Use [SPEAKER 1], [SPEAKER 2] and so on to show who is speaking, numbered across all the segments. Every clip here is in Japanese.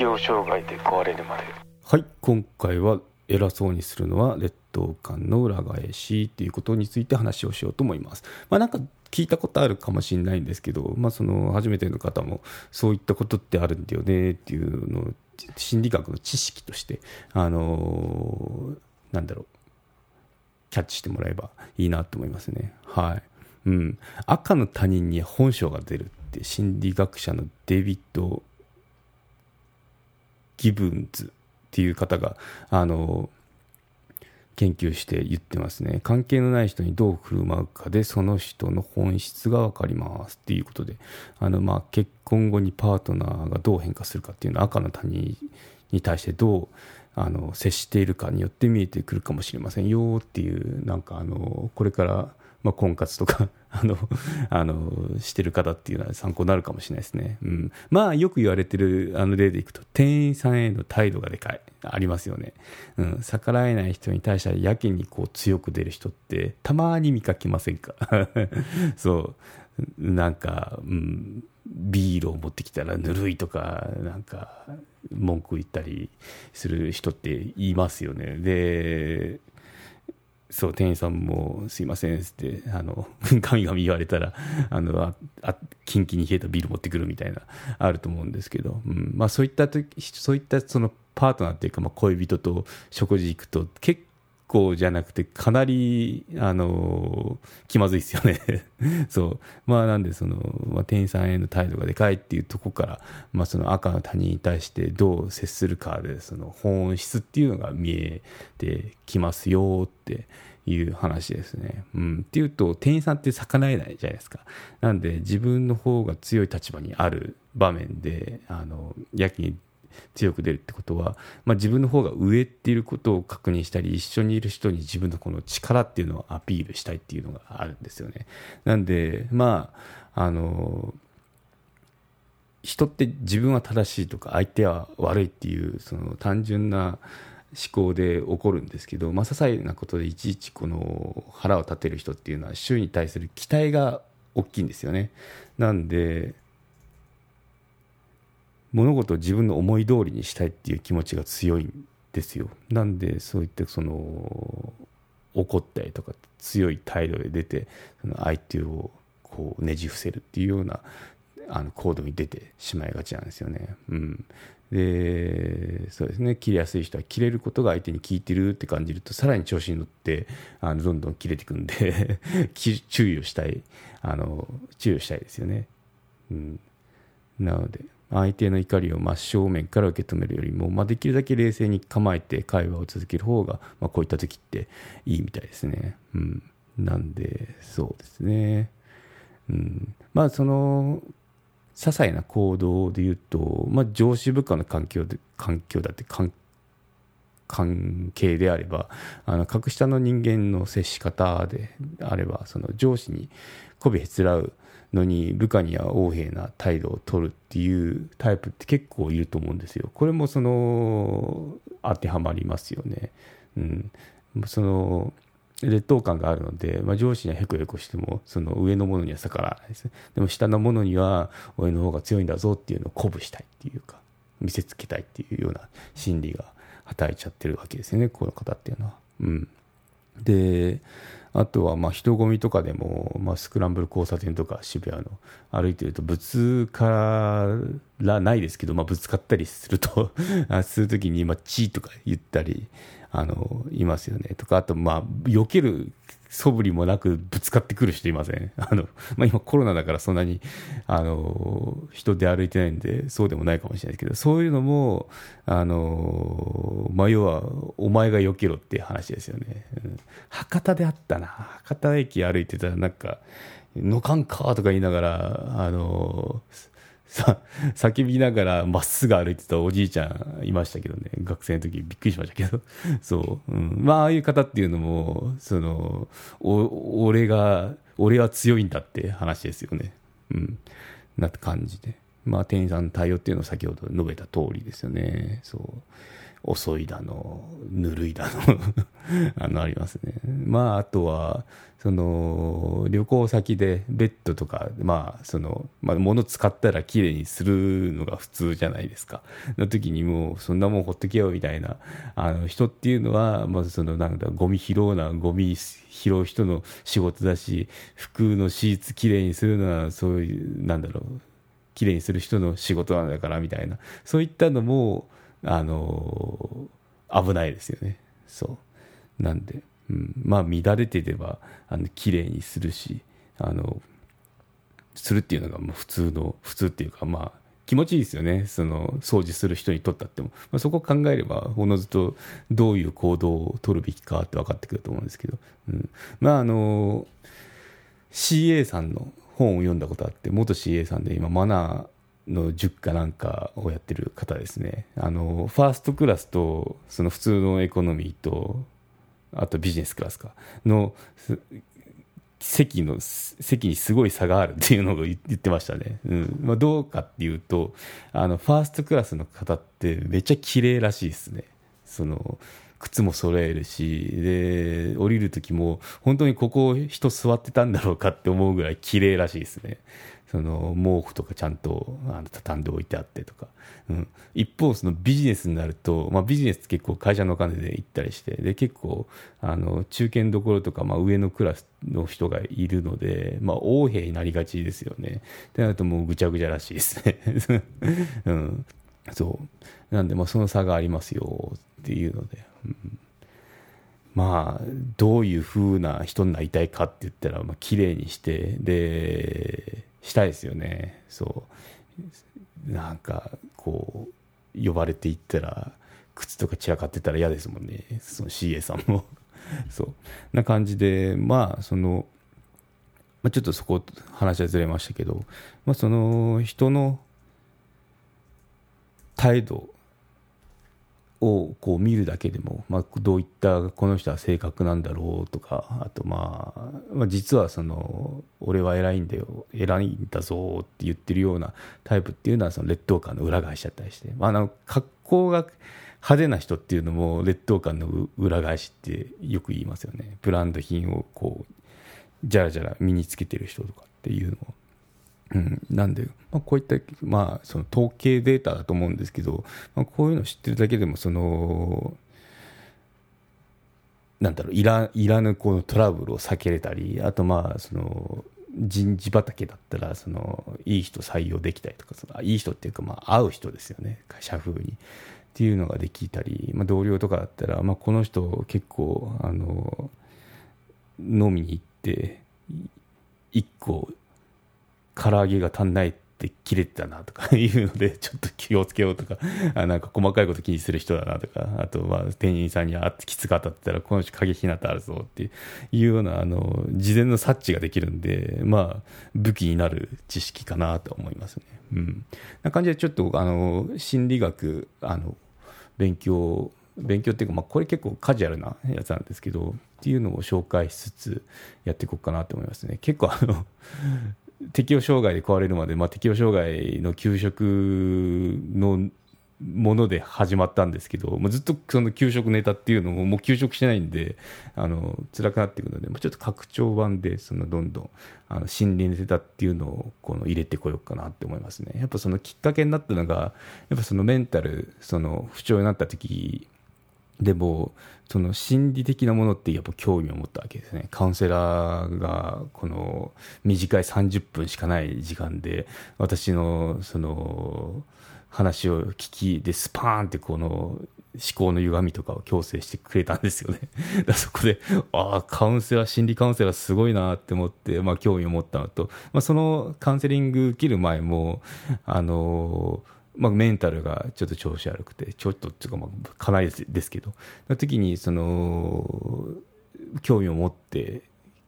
[SPEAKER 1] 適応障害で壊れるまで
[SPEAKER 2] はい今回は偉そうにするのは劣等感の裏返しっていうことについて話をしようと思います。まあ、なんか聞いたことあるかもしれないんですけど、まあ、その初めての方もそういったことってあるんだよねっていうのを心理学の知識として、あのー、なんだろうキャッチしてもらえばいいなと思いますね。はいうん、赤の他人に本性が出るって心理学者のデビッド・ギブンズっていう方があの研究して言ってますね。関係のない人にどう振る舞うかでその人の本質が分かりますっていうことで。あの、まあ、結婚後にパートナーがどう変化するかっていうのは赤の他人に対してどうあの接しているかによって見えてくるかもしれませんよっていうなんかあのこれからまあ、婚活とか あのあのしてる方っていうのは参考になるかもしれないですね、うん、まあよく言われてるあの例でいくと店員さんへの態度がでかい。ありますよね、うん、逆らえない人に対してやけにこう強く出る人ってたまに見かけませんか？そう。なんか、うん、ビールを持ってきたらぬるいとかなんか文句言ったりする人っていますよね。でそう店員さんも「すいません」っつってあのガミガミ言われたらあのああキンキンに冷えたビール持ってくるみたいなあると思うんですけど、うん。まあ、そういった時そういったそのパートナーっていうか、まあ、恋人と食事行くと結構じゃなくてかなりあの気まずいですよね そうまあなんでその、まあ、店員さんへの態度がでかいっていうとこから、まあ、その赤の他人に対してどう接するかでその本質っていうのが見えてきますよっていう話ですね。うん、っていうと店員さんって逆らえないじゃないですか。なんで自分の方が強い立場にある場面であのやけに強く出るってことは、まあ、自分の方が上っていうことを確認したり一緒にいる人に自分のこの力っていうのをアピールしたいっていうのがあるんですよね。なんでまああの人って自分は正しいとか相手は悪いっていうその単純な思考で起こるんですけど、まあ、些細なことでいちいちこの腹を立てる人っていうのは周囲に対する期待が大きいんですよね。なんで物事を自分の思い通りにしたいっていう気持ちが強いんですよ。なんでそういったその怒ったりとか強い態度で出てその相手をこうねじ伏せるっていうようなあの行動に出てしまいがちなんですよね。うん、でそうですね切れやすい人は切れることが相手に効いてるって感じるとさらに調子に乗ってあのどんどん切れていくんで 注意をしたいあの注意をしたいですよね。うん、なので相手の怒りを真正面から受け止めるよりも、まあ、できるだけ冷静に構えて会話を続ける方が、まあ、こういった時っていいみたいですね。うん、なんで、そうですね。うん、まあ、その、些細な行動で言うと、まあ、上司部下の環境で、環境だって関関係であれば、あの、格下の人間の接し方であれば、その上司に媚びへつらうのに部下には横柄な態度を取るっていうタイプって結構いると思うんですよ。これもその当てはまりますよね。うん、その劣等感があるので、まあ、上司にはへこへこしてもその上のものには逆らわないですね。でも下のものには俺の方が強いんだぞっていうのを鼓舞したいっていうか見せつけたいっていうような心理が働いちゃってるわけですよねこの方っていうのは。うん、であとはまあ人混みとかでも、まあ、スクランブル交差点とか渋谷の歩いてるとぶつからないですけど、まあ、ぶつかったりすると するときに、まあ、チーとか言ったりあのいますよね。とかあとまあ避ける素振りもなくぶつかってくる人いません？あの、まあ、今コロナだからそんなにあの人で歩いてないんでそうでもないかもしれないですけどそういうのもあの、まあ、要はお前が避けろっていう話ですよね、うん、博多であったな。博多駅歩いてたらなんか「のかんか」とか言いながらあのさ叫びながらまっすぐ歩いてたおじいちゃんいましたけどね。学生の時びっくりしましたけど。そう、うん、まあああいう方っていうのもそのお俺が俺は強いんだって話ですよね。うん。なって感じで。まあ店員さんの対応っていうのを先ほど述べた通りですよね。そう。遅いだの、ぬるいだの あの、ありますね。まあ、あとは、その、旅行先でベッドとか、まあ、その、まあ、物使ったら綺麗にするのが普通じゃないですか。の時にもう、そんなもんほっとけよみたいな、あの、人っていうのは、まずその、なんだ、ゴミ拾うな、ゴミ拾う人の仕事だし、服のシーツ綺麗にするのは、そういう、なんだろう、綺麗にする人の仕事なんだからみたいなそういったのもあの危ないですよね。そう。なんで、うん、まあ乱れてればあの綺麗にするしあのするっていうのがもう普通の普通っていうかまあ気持ちいいですよね。その掃除する人にとったっても、まあ、そこを考えればおのずとどういう行動を取るべきかって分かってくると思うんですけど、うん、まああの CA さんの本を読んだことあって元 CA さんで今マナーの塾かなんかをやってる方ですね。あのファーストクラスとその普通のエコノミーとあとビジネスクラスか。の席の席にすごい差があるっていうのを言ってましたね、うん。まあ、どうかっていうとあのファーストクラスの方ってめっちゃ綺麗らしいですね。その靴も揃えるしで降りる時も本当にここ人座ってたんだろうかって思うぐらい綺麗らしいですね。その毛布とかちゃんとあの畳んでおいてあってとか、うん、一方そのビジネスになると、まあ、ビジネスって結構会社のお金で行ったりしてで結構あの中堅どころとか、まあ、上のクラスの人がいるので、まあ、横柄になりがちですよね。ってなるともうぐちゃぐちゃらしいですね、うん、そう。なんでまあその差がありますよっていうので、まあどういうふうな人になりたいかって言ったら、まあ綺麗にしてでしたいですよね。そう。なんかこう呼ばれていったら靴とか散らかってたら嫌ですもんね。その CA さんも。そう。な感じでまあその、まあ、ちょっとそこ話はずれましたけど、まあ、その人の態度をこう見るだけでも、まあ、どういったこの人は性格なんだろうとかあと、まあ、まあ実はその俺は偉いんだよ偉いんだぞって言ってるようなタイプっていうのはその劣等感の裏返しちゃったりして、まあ、あの格好が派手な人っていうのも劣等感の裏返しってよく言いますよね。ブランド品をこうじゃらじゃら身につけてる人とかっていうのをうん、なんで、まあ、こういった、まあ、その統計データだと思うんですけど、まあ、こういうのを知ってるだけでもそのなんだろういらいらぬこのトラブルを避けれたりあとまあその人事畑だったらそのいい人採用できたりとかそのいい人っていうかまあ会う人ですよね。会社風に。っていうのができたり、まあ、同僚とかだったら、まあ、この人結構あの飲みに行って1個唐揚げが足んないって切れてたなとかいうので、ちょっと気をつけようとか、あなんか細かいこと気にする人だなとか、あとは店員さんにあってきつかったって言ったら、この人過激なってあるぞっていうような、あの、事前の察知ができるんで、まあ、武器になる知識かなと思いますね。うん。な感じでちょっと、あの、心理学、あの、勉強、勉強っていうか、まあ、これ結構カジュアルなやつなんですけど、っていうのを紹介しつつやっていこうかなと思いますね。結構あの、適応障害で壊れるまで、まあ、適応障害の給食のもので始まったんですけど、まあ、ずっとその給食ネタっていうのももう給食しないんであの辛くなっていくので、まあ、ちょっと拡張版でそのどんどんあの心理ネタっていうのをこの入れてこようかなって思いますね。やっぱそのきっかけになったのがやっぱそのメンタルその不調になった時でもその心理的なものってやっぱ興味を持ったわけですね。カウンセラーがこの短い30分しかない時間で私のその話を聞きでスパーンってこの思考の歪みとかを強制してくれたんですよね。だそこでああカウンセラー心理カウンセラーすごいなって思って、まあ、興味を持ったのと、まあ、そのカウンセリング受ける前もあのーまあ、メンタルがちょっと調子悪くてちょっとっていうかまあかなりですけどの時にその興味を持って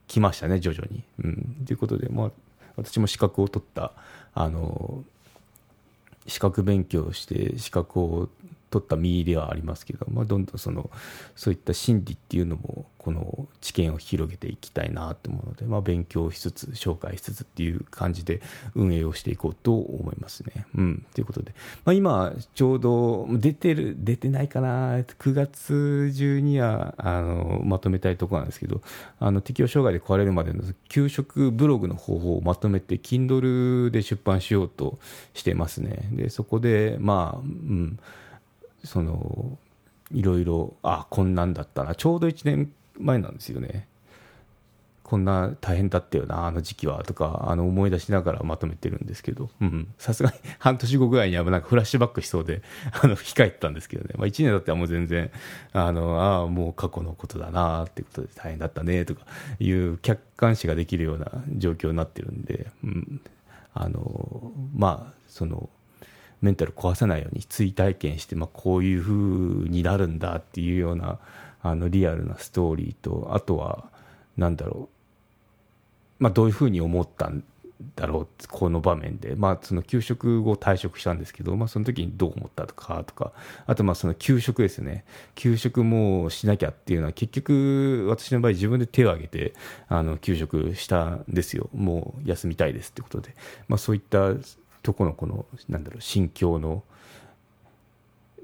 [SPEAKER 2] きましたね徐々に。うん、ということで、まあ、私も資格を取ったあの資格勉強して資格を取った身ではありますけど、まあ、どんどんそのそういった心理っていうのもこの知見を広げていきたいなと思うので、まあ、勉強しつつ紹介しつつっていう感じで運営をしていこうと思いますね。うん、ということで、まあ、今ちょうど出てる出てないかな9月中にはあのまとめたいところなんですけどあの適応障害で壊れるまでの給食ブログの方法をまとめて Kindle で出版しようとしてますね。でそこでまあ、うん、そのいろいろあこんなんだったな。ちょうど1年前なんですよね。こんな大変だったよな、あの時期はとかあの思い出しながらまとめてるんですけど、さすがに 半年後ぐらいにはなんかフラッシュバックしそうで あの控えたんですけどね、まあ、1年だったらもう全然、あのあもう過去のことだなってことで大変だったねとかいう客観視ができるような状況になってるんで、うん、あのまあ、その。メンタル壊さないように追体験して、まあ、こういう風になるんだっていうようなあのリアルなストーリーとあとはなんだろう、まあ、どういうふうに思ったんだろうこの場面で、まあ、その給食後退職したんですけど、まあ、その時にどう思ったとかとかあとまあその給食ですね。給食もしなきゃっていうのは結局私の場合自分で手を挙げてあの給食したんですよ。もう休みたいですってことで、まあ、そういったとこのこのなんだろう心境の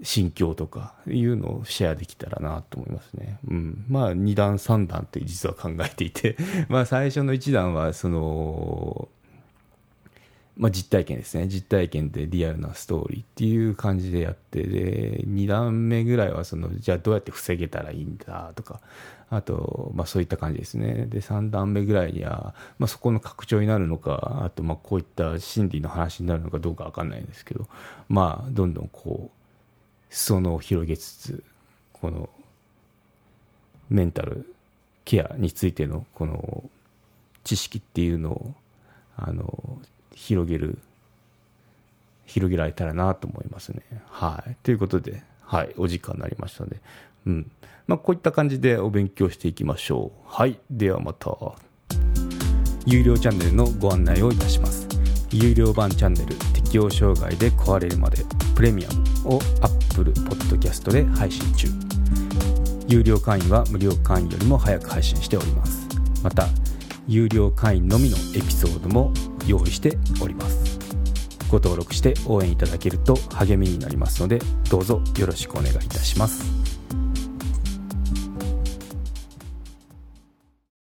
[SPEAKER 2] 心境とかいうのをシェアできたらなと思いますね。うん。まあ、2段、3段って実は考えていて まあ、最初の1段は、その、まあ、実体験ですね。実体験でリアルなストーリーっていう感じでやって、で、2段目ぐらいは、その、じゃあどうやって防げたらいいんだとか、あと、まあそういった感じですね。で、3段目ぐらいには、まあそこの拡張になるのか、あと、まあこういった心理の話になるのかどうかわかんないんですけど、まあ、どんどんこう、裾野を広げつつこのメンタルケアについてのこの知識っていうのをあの広げる広げられたらなと思いますね。はい。ということで、はい、お時間になりましたので、うん。まあ、こういった感じでお勉強していきましょう。はい。ではまた。有料チャンネルのご案内をいたします。有料版チャンネル適応障害で壊れるまでプレミアムを Apple Podcast で配信中有料会員は無料会員よりも早く配信しておりますまた有料会員のみのエピソードも用意しております。ご登録して応援いただけると励みになりますのでどうぞよろしくお願いいたします。